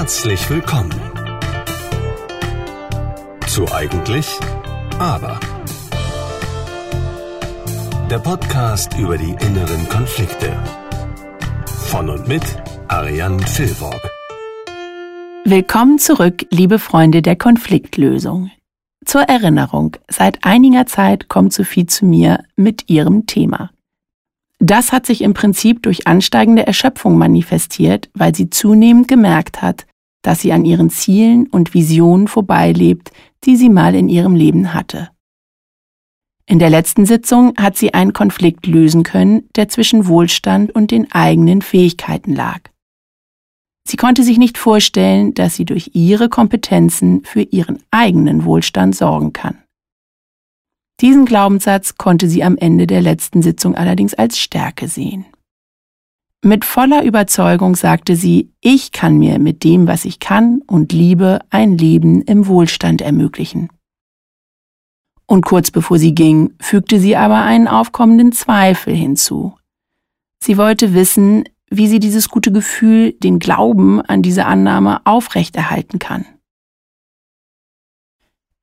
Herzlich willkommen zu Eigentlich, aber. Der Podcast über die inneren Konflikte. Von und mit Ariane Filborg. Willkommen zurück, liebe Freunde der Konfliktlösung. Zur Erinnerung, seit einiger Zeit kommt Sophie zu mir mit ihrem Thema. Das hat sich im Prinzip durch ansteigende Erschöpfung manifestiert, weil sie zunehmend gemerkt hat, dass sie an ihren Zielen und Visionen vorbeilebt, die sie mal in ihrem Leben hatte. In der letzten Sitzung hat sie einen Konflikt lösen können, der zwischen Wohlstand und den eigenen Fähigkeiten lag. Sie konnte sich nicht vorstellen, dass sie durch ihre Kompetenzen für ihren eigenen Wohlstand sorgen kann. Diesen Glaubenssatz konnte sie am Ende der letzten Sitzung allerdings als Stärke sehen. Mit voller Überzeugung sagte sie, ich kann mir mit dem, was ich kann und liebe, ein Leben im Wohlstand ermöglichen. Und kurz bevor sie ging, fügte sie aber einen aufkommenden Zweifel hinzu. Sie wollte wissen, wie sie dieses gute Gefühl, den Glauben an diese Annahme aufrechterhalten kann.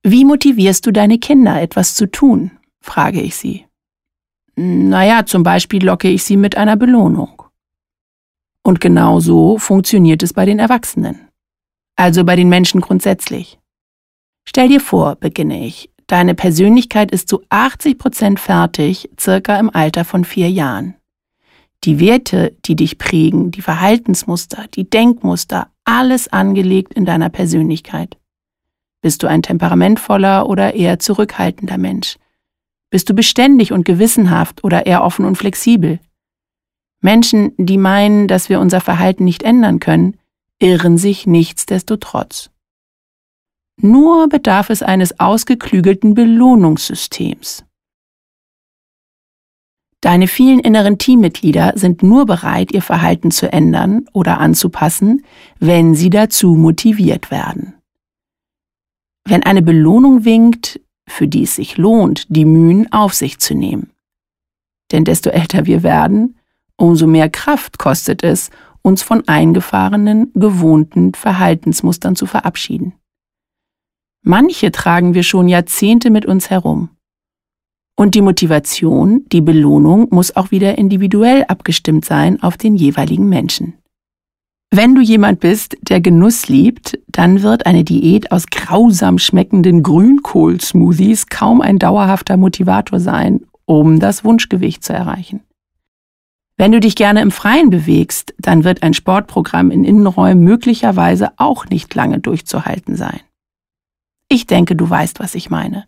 Wie motivierst du deine Kinder, etwas zu tun? frage ich sie. Naja, zum Beispiel locke ich sie mit einer Belohnung. Und genau so funktioniert es bei den Erwachsenen. Also bei den Menschen grundsätzlich. Stell dir vor, beginne ich, deine Persönlichkeit ist zu 80 Prozent fertig, circa im Alter von vier Jahren. Die Werte, die dich prägen, die Verhaltensmuster, die Denkmuster, alles angelegt in deiner Persönlichkeit. Bist du ein temperamentvoller oder eher zurückhaltender Mensch? Bist du beständig und gewissenhaft oder eher offen und flexibel? Menschen, die meinen, dass wir unser Verhalten nicht ändern können, irren sich nichtsdestotrotz. Nur bedarf es eines ausgeklügelten Belohnungssystems. Deine vielen inneren Teammitglieder sind nur bereit, ihr Verhalten zu ändern oder anzupassen, wenn sie dazu motiviert werden. Wenn eine Belohnung winkt, für die es sich lohnt, die Mühen auf sich zu nehmen. Denn desto älter wir werden, umso mehr Kraft kostet es, uns von eingefahrenen, gewohnten Verhaltensmustern zu verabschieden. Manche tragen wir schon Jahrzehnte mit uns herum. Und die Motivation, die Belohnung muss auch wieder individuell abgestimmt sein auf den jeweiligen Menschen. Wenn du jemand bist, der Genuss liebt, dann wird eine Diät aus grausam schmeckenden Grünkohl-Smoothies kaum ein dauerhafter Motivator sein, um das Wunschgewicht zu erreichen. Wenn du dich gerne im Freien bewegst, dann wird ein Sportprogramm in Innenräumen möglicherweise auch nicht lange durchzuhalten sein. Ich denke, du weißt, was ich meine.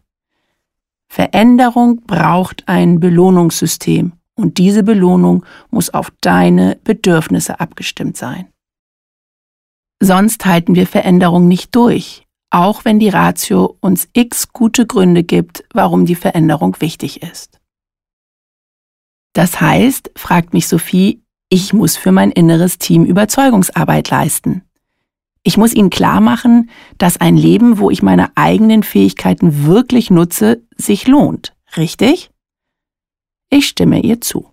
Veränderung braucht ein Belohnungssystem und diese Belohnung muss auf deine Bedürfnisse abgestimmt sein. Sonst halten wir Veränderung nicht durch, auch wenn die Ratio uns x gute Gründe gibt, warum die Veränderung wichtig ist. Das heißt, fragt mich Sophie, ich muss für mein inneres Team Überzeugungsarbeit leisten. Ich muss ihnen klar machen, dass ein Leben, wo ich meine eigenen Fähigkeiten wirklich nutze, sich lohnt. Richtig? Ich stimme ihr zu.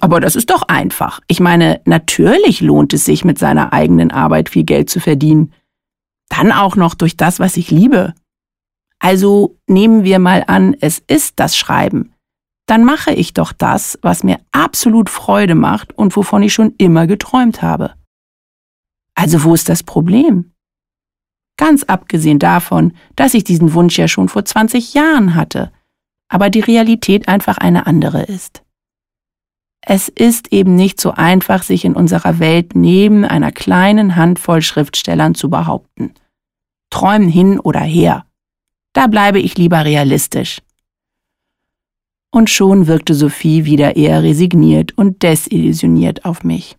Aber das ist doch einfach. Ich meine, natürlich lohnt es sich, mit seiner eigenen Arbeit viel Geld zu verdienen. Dann auch noch durch das, was ich liebe. Also nehmen wir mal an, es ist das Schreiben. Dann mache ich doch das, was mir absolut Freude macht und wovon ich schon immer geträumt habe. Also wo ist das Problem? Ganz abgesehen davon, dass ich diesen Wunsch ja schon vor 20 Jahren hatte, aber die Realität einfach eine andere ist. Es ist eben nicht so einfach, sich in unserer Welt neben einer kleinen Handvoll Schriftstellern zu behaupten. Träumen hin oder her. Da bleibe ich lieber realistisch. Und schon wirkte Sophie wieder eher resigniert und desillusioniert auf mich.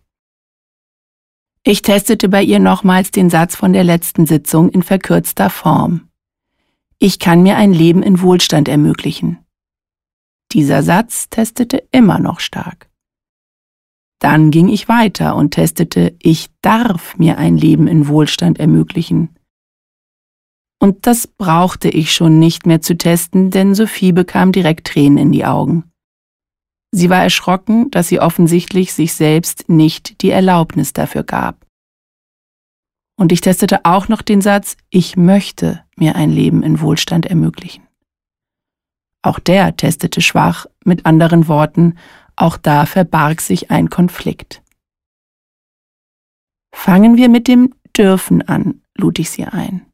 Ich testete bei ihr nochmals den Satz von der letzten Sitzung in verkürzter Form. Ich kann mir ein Leben in Wohlstand ermöglichen. Dieser Satz testete immer noch stark. Dann ging ich weiter und testete, ich darf mir ein Leben in Wohlstand ermöglichen. Und das brauchte ich schon nicht mehr zu testen, denn Sophie bekam direkt Tränen in die Augen. Sie war erschrocken, dass sie offensichtlich sich selbst nicht die Erlaubnis dafür gab. Und ich testete auch noch den Satz, ich möchte mir ein Leben in Wohlstand ermöglichen. Auch der testete schwach, mit anderen Worten, auch da verbarg sich ein Konflikt. Fangen wir mit dem Dürfen an, lud ich sie ein.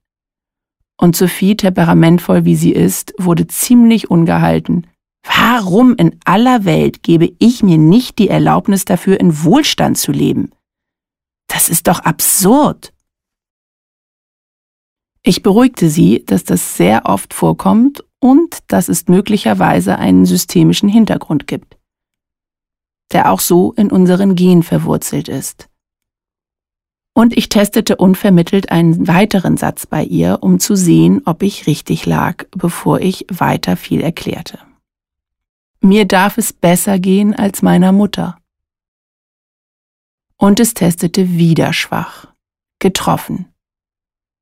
Und Sophie, temperamentvoll wie sie ist, wurde ziemlich ungehalten. Warum in aller Welt gebe ich mir nicht die Erlaubnis dafür, in Wohlstand zu leben? Das ist doch absurd. Ich beruhigte sie, dass das sehr oft vorkommt und dass es möglicherweise einen systemischen Hintergrund gibt, der auch so in unseren Gen verwurzelt ist. Und ich testete unvermittelt einen weiteren Satz bei ihr, um zu sehen, ob ich richtig lag, bevor ich weiter viel erklärte. Mir darf es besser gehen als meiner Mutter. Und es testete wieder schwach. Getroffen.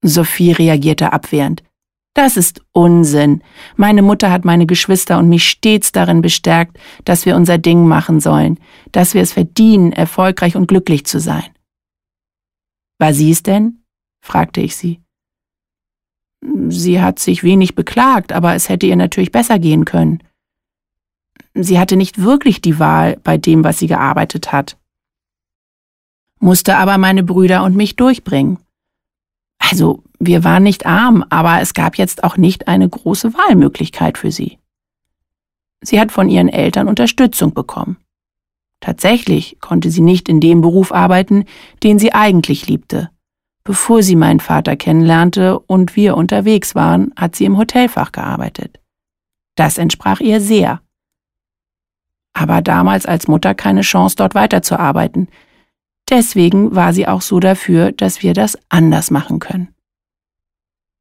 Sophie reagierte abwehrend. Das ist Unsinn. Meine Mutter hat meine Geschwister und mich stets darin bestärkt, dass wir unser Ding machen sollen, dass wir es verdienen, erfolgreich und glücklich zu sein. War sie es denn? fragte ich sie. Sie hat sich wenig beklagt, aber es hätte ihr natürlich besser gehen können. Sie hatte nicht wirklich die Wahl bei dem, was sie gearbeitet hat, musste aber meine Brüder und mich durchbringen. Also, wir waren nicht arm, aber es gab jetzt auch nicht eine große Wahlmöglichkeit für sie. Sie hat von ihren Eltern Unterstützung bekommen. Tatsächlich konnte sie nicht in dem Beruf arbeiten, den sie eigentlich liebte. Bevor sie meinen Vater kennenlernte und wir unterwegs waren, hat sie im Hotelfach gearbeitet. Das entsprach ihr sehr. Aber damals als Mutter keine Chance, dort weiterzuarbeiten. Deswegen war sie auch so dafür, dass wir das anders machen können.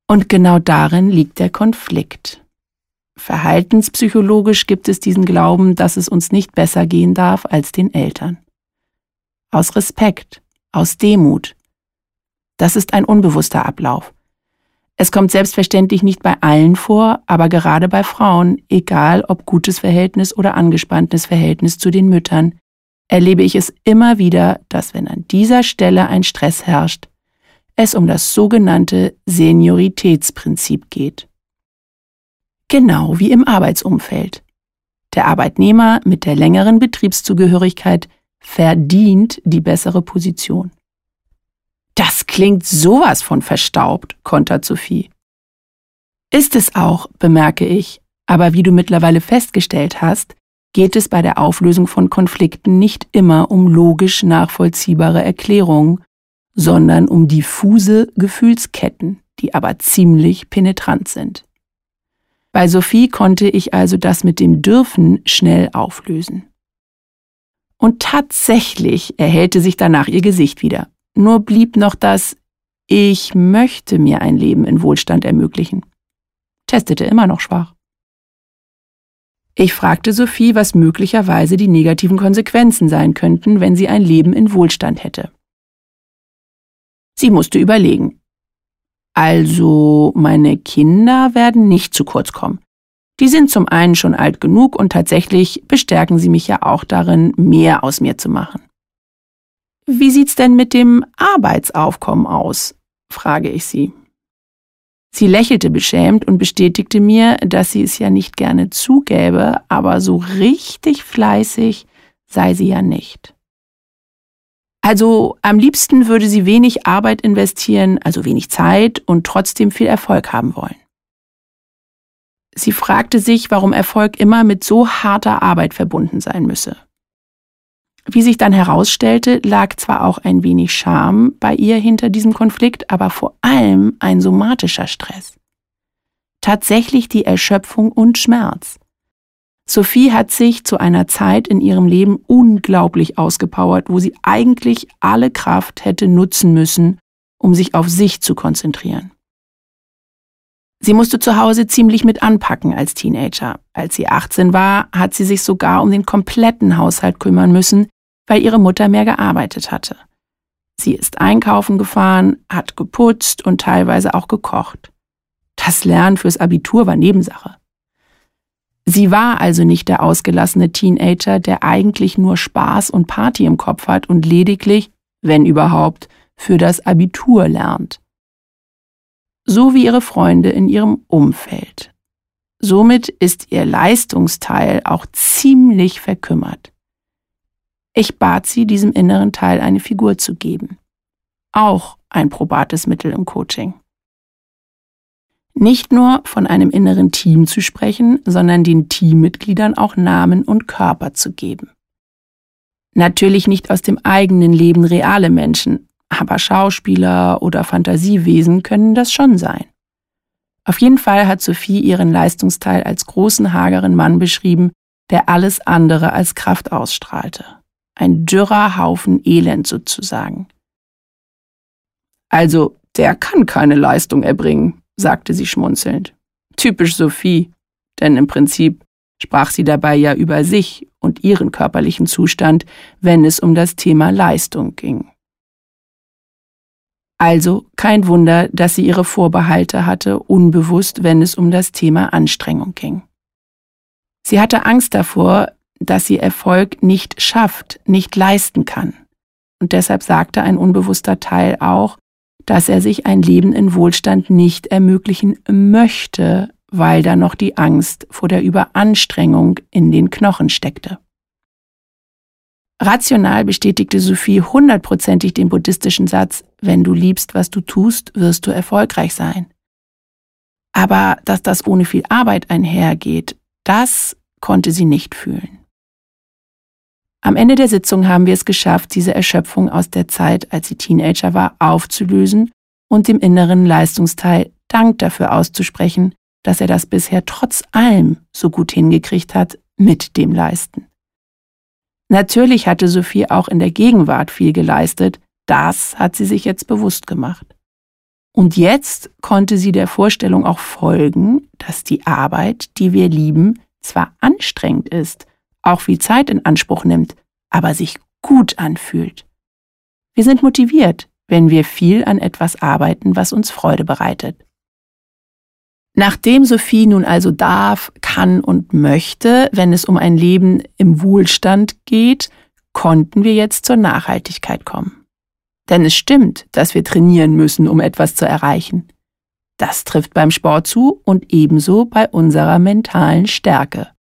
Und genau darin liegt der Konflikt. Verhaltenspsychologisch gibt es diesen Glauben, dass es uns nicht besser gehen darf als den Eltern. Aus Respekt, aus Demut. Das ist ein unbewusster Ablauf. Es kommt selbstverständlich nicht bei allen vor, aber gerade bei Frauen, egal ob gutes Verhältnis oder angespanntes Verhältnis zu den Müttern, erlebe ich es immer wieder, dass wenn an dieser Stelle ein Stress herrscht, es um das sogenannte Senioritätsprinzip geht. Genau wie im Arbeitsumfeld. Der Arbeitnehmer mit der längeren Betriebszugehörigkeit verdient die bessere Position. Das klingt sowas von verstaubt, kontert Sophie. Ist es auch, bemerke ich, aber wie du mittlerweile festgestellt hast, geht es bei der Auflösung von Konflikten nicht immer um logisch nachvollziehbare Erklärungen, sondern um diffuse Gefühlsketten, die aber ziemlich penetrant sind. Bei Sophie konnte ich also das mit dem Dürfen schnell auflösen. Und tatsächlich erhellte sich danach ihr Gesicht wieder. Nur blieb noch das Ich möchte mir ein Leben in Wohlstand ermöglichen. Testete immer noch schwach. Ich fragte Sophie, was möglicherweise die negativen Konsequenzen sein könnten, wenn sie ein Leben in Wohlstand hätte. Sie musste überlegen. Also meine Kinder werden nicht zu kurz kommen. Die sind zum einen schon alt genug und tatsächlich bestärken sie mich ja auch darin, mehr aus mir zu machen. Wie sieht's denn mit dem Arbeitsaufkommen aus? frage ich sie. Sie lächelte beschämt und bestätigte mir, dass sie es ja nicht gerne zugäbe, aber so richtig fleißig sei sie ja nicht. Also am liebsten würde sie wenig Arbeit investieren, also wenig Zeit und trotzdem viel Erfolg haben wollen. Sie fragte sich, warum Erfolg immer mit so harter Arbeit verbunden sein müsse. Wie sich dann herausstellte, lag zwar auch ein wenig Scham bei ihr hinter diesem Konflikt, aber vor allem ein somatischer Stress. Tatsächlich die Erschöpfung und Schmerz. Sophie hat sich zu einer Zeit in ihrem Leben unglaublich ausgepowert, wo sie eigentlich alle Kraft hätte nutzen müssen, um sich auf sich zu konzentrieren. Sie musste zu Hause ziemlich mit anpacken als Teenager. Als sie 18 war, hat sie sich sogar um den kompletten Haushalt kümmern müssen, weil ihre Mutter mehr gearbeitet hatte. Sie ist einkaufen gefahren, hat geputzt und teilweise auch gekocht. Das Lernen fürs Abitur war Nebensache. Sie war also nicht der ausgelassene Teenager, der eigentlich nur Spaß und Party im Kopf hat und lediglich, wenn überhaupt, für das Abitur lernt. So wie ihre Freunde in ihrem Umfeld. Somit ist ihr Leistungsteil auch ziemlich verkümmert. Ich bat sie, diesem inneren Teil eine Figur zu geben. Auch ein probates Mittel im Coaching. Nicht nur von einem inneren Team zu sprechen, sondern den Teammitgliedern auch Namen und Körper zu geben. Natürlich nicht aus dem eigenen Leben reale Menschen, aber Schauspieler oder Fantasiewesen können das schon sein. Auf jeden Fall hat Sophie ihren Leistungsteil als großen hageren Mann beschrieben, der alles andere als Kraft ausstrahlte ein dürrer Haufen Elend sozusagen. Also, der kann keine Leistung erbringen, sagte sie schmunzelnd. Typisch Sophie, denn im Prinzip sprach sie dabei ja über sich und ihren körperlichen Zustand, wenn es um das Thema Leistung ging. Also kein Wunder, dass sie ihre Vorbehalte hatte, unbewusst, wenn es um das Thema Anstrengung ging. Sie hatte Angst davor, dass sie Erfolg nicht schafft, nicht leisten kann. Und deshalb sagte ein unbewusster Teil auch, dass er sich ein Leben in Wohlstand nicht ermöglichen möchte, weil da noch die Angst vor der Überanstrengung in den Knochen steckte. Rational bestätigte Sophie hundertprozentig den buddhistischen Satz, wenn du liebst, was du tust, wirst du erfolgreich sein. Aber dass das ohne viel Arbeit einhergeht, das konnte sie nicht fühlen. Am Ende der Sitzung haben wir es geschafft, diese Erschöpfung aus der Zeit, als sie Teenager war, aufzulösen und dem inneren Leistungsteil Dank dafür auszusprechen, dass er das bisher trotz allem so gut hingekriegt hat mit dem Leisten. Natürlich hatte Sophie auch in der Gegenwart viel geleistet, das hat sie sich jetzt bewusst gemacht. Und jetzt konnte sie der Vorstellung auch folgen, dass die Arbeit, die wir lieben, zwar anstrengend ist, auch viel Zeit in Anspruch nimmt, aber sich gut anfühlt. Wir sind motiviert, wenn wir viel an etwas arbeiten, was uns Freude bereitet. Nachdem Sophie nun also darf, kann und möchte, wenn es um ein Leben im Wohlstand geht, konnten wir jetzt zur Nachhaltigkeit kommen. Denn es stimmt, dass wir trainieren müssen, um etwas zu erreichen. Das trifft beim Sport zu und ebenso bei unserer mentalen Stärke.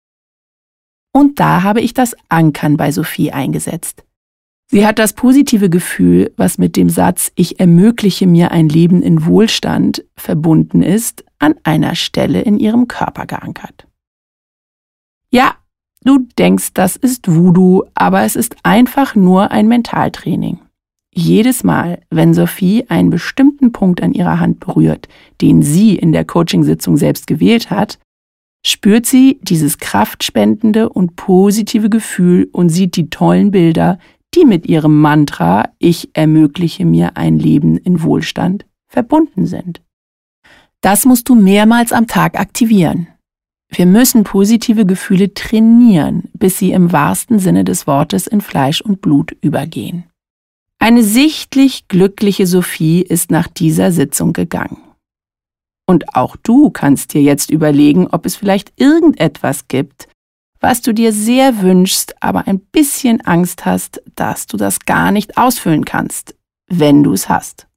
Und da habe ich das Ankern bei Sophie eingesetzt. Sie hat das positive Gefühl, was mit dem Satz Ich ermögliche mir ein Leben in Wohlstand verbunden ist, an einer Stelle in ihrem Körper geankert. Ja, du denkst, das ist Voodoo, aber es ist einfach nur ein Mentaltraining. Jedes Mal, wenn Sophie einen bestimmten Punkt an ihrer Hand berührt, den sie in der Coachingsitzung selbst gewählt hat, spürt sie dieses kraftspendende und positive Gefühl und sieht die tollen Bilder, die mit ihrem Mantra Ich ermögliche mir ein Leben in Wohlstand verbunden sind. Das musst du mehrmals am Tag aktivieren. Wir müssen positive Gefühle trainieren, bis sie im wahrsten Sinne des Wortes in Fleisch und Blut übergehen. Eine sichtlich glückliche Sophie ist nach dieser Sitzung gegangen. Und auch du kannst dir jetzt überlegen, ob es vielleicht irgendetwas gibt, was du dir sehr wünschst, aber ein bisschen Angst hast, dass du das gar nicht ausfüllen kannst, wenn du es hast.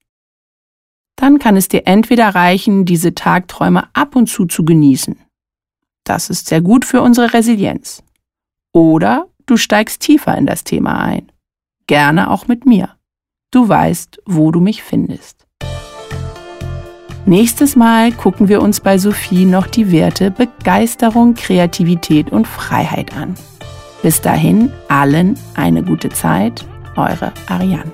Dann kann es dir entweder reichen, diese Tagträume ab und zu zu genießen. Das ist sehr gut für unsere Resilienz. Oder du steigst tiefer in das Thema ein. Gerne auch mit mir. Du weißt, wo du mich findest. Nächstes Mal gucken wir uns bei Sophie noch die Werte Begeisterung, Kreativität und Freiheit an. Bis dahin allen eine gute Zeit, eure Ariane.